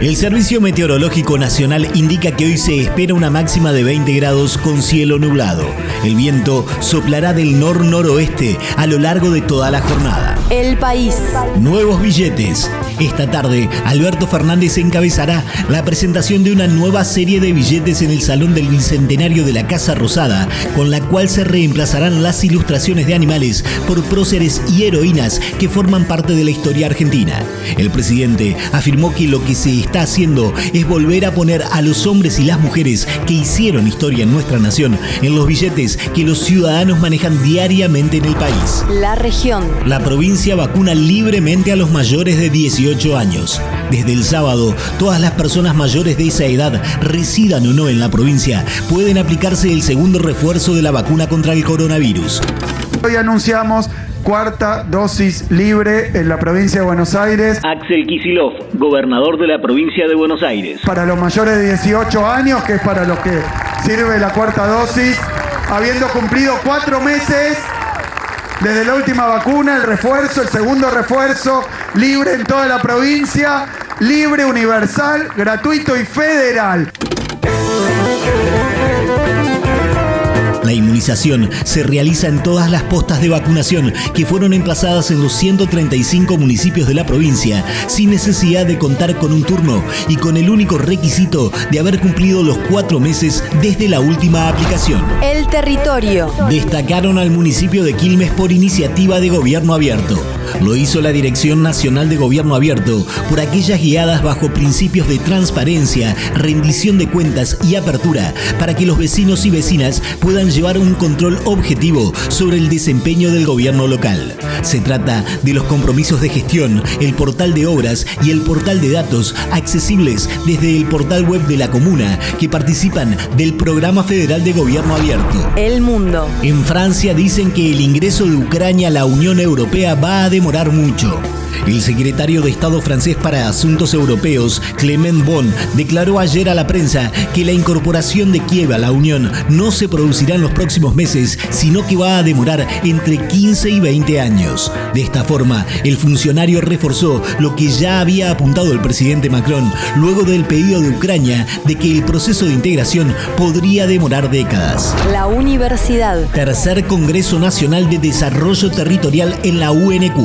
El Servicio Meteorológico Nacional indica que hoy se espera una máxima de 20 grados con cielo nublado. El viento soplará del nor-noroeste a lo largo de toda la jornada. El país. Nuevos billetes. Esta tarde, Alberto Fernández encabezará la presentación de una nueva serie de billetes en el Salón del Bicentenario de la Casa Rosada, con la cual se reemplazarán las ilustraciones de animales por próceres y heroínas que forman parte de la historia argentina. El presidente afirmó que lo que se está haciendo es volver a poner a los hombres y las mujeres que hicieron historia en nuestra nación en los billetes que los ciudadanos manejan diariamente en el país. La región. La provincia vacuna libremente a los mayores de 18 años. Desde el sábado, todas las personas mayores de esa edad, residan o no en la provincia, pueden aplicarse el segundo refuerzo de la vacuna contra el coronavirus. Hoy anunciamos cuarta dosis libre en la provincia de Buenos Aires. Axel Kisilov, gobernador de la provincia de Buenos Aires. Para los mayores de 18 años, que es para los que sirve la cuarta dosis, habiendo cumplido cuatro meses desde la última vacuna, el refuerzo, el segundo refuerzo, libre en toda la provincia, libre, universal, gratuito y federal. La inmunización se realiza en todas las postas de vacunación que fueron emplazadas en los 135 municipios de la provincia, sin necesidad de contar con un turno y con el único requisito de haber cumplido los cuatro meses desde la última aplicación. El territorio. Destacaron al municipio de Quilmes por iniciativa de gobierno abierto. Lo hizo la Dirección Nacional de Gobierno Abierto por aquellas guiadas bajo principios de transparencia, rendición de cuentas y apertura para que los vecinos y vecinas puedan llevar un control objetivo sobre el desempeño del gobierno local. Se trata de los compromisos de gestión, el portal de obras y el portal de datos accesibles desde el portal web de la comuna que participan del programa federal de gobierno abierto. El mundo. En Francia dicen que el ingreso de Ucrania a la Unión Europea va a demorar mucho. El secretario de Estado francés para Asuntos Europeos, Clement Bon, declaró ayer a la prensa que la incorporación de Kiev a la Unión no se producirá en los próximos meses, sino que va a demorar entre 15 y 20 años. De esta forma, el funcionario reforzó lo que ya había apuntado el presidente Macron luego del pedido de Ucrania de que el proceso de integración podría demorar décadas. La universidad. Tercer Congreso Nacional de Desarrollo Territorial en la UNQ,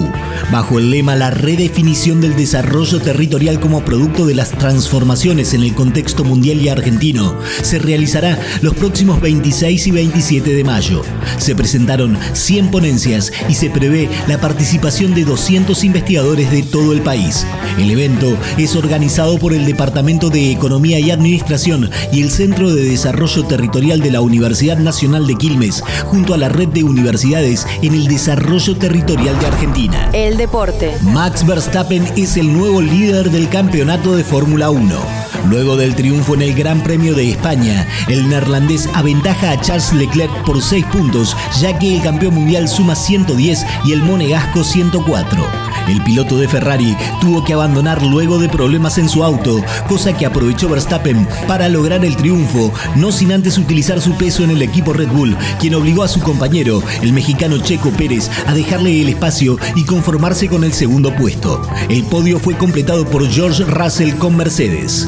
bajo el lema La redefinición del desarrollo territorial como producto de las transformaciones en el contexto mundial y argentino, se realizará los próximos 26 y 27 de mayo. Se presentaron 100 ponencias y se prevé la participación de 200 investigadores de todo el país. El evento es organizado por el Departamento de Economía y Administración y el Centro de Desarrollo Territorial de la Universidad Nacional de Quilmes, junto a la red de universidades en el desarrollo territorial de Argentina. Deporte. Max Verstappen es el nuevo líder del campeonato de Fórmula 1. Luego del triunfo en el Gran Premio de España, el neerlandés aventaja a Charles Leclerc por 6 puntos, ya que el campeón mundial suma 110 y el monegasco 104. El piloto de Ferrari tuvo que abandonar luego de problemas en su auto, cosa que aprovechó Verstappen para lograr el triunfo, no sin antes utilizar su peso en el equipo Red Bull, quien obligó a su compañero, el mexicano Checo Pérez, a dejarle el espacio y conformarse con el segundo puesto. El podio fue completado por George Russell con Mercedes.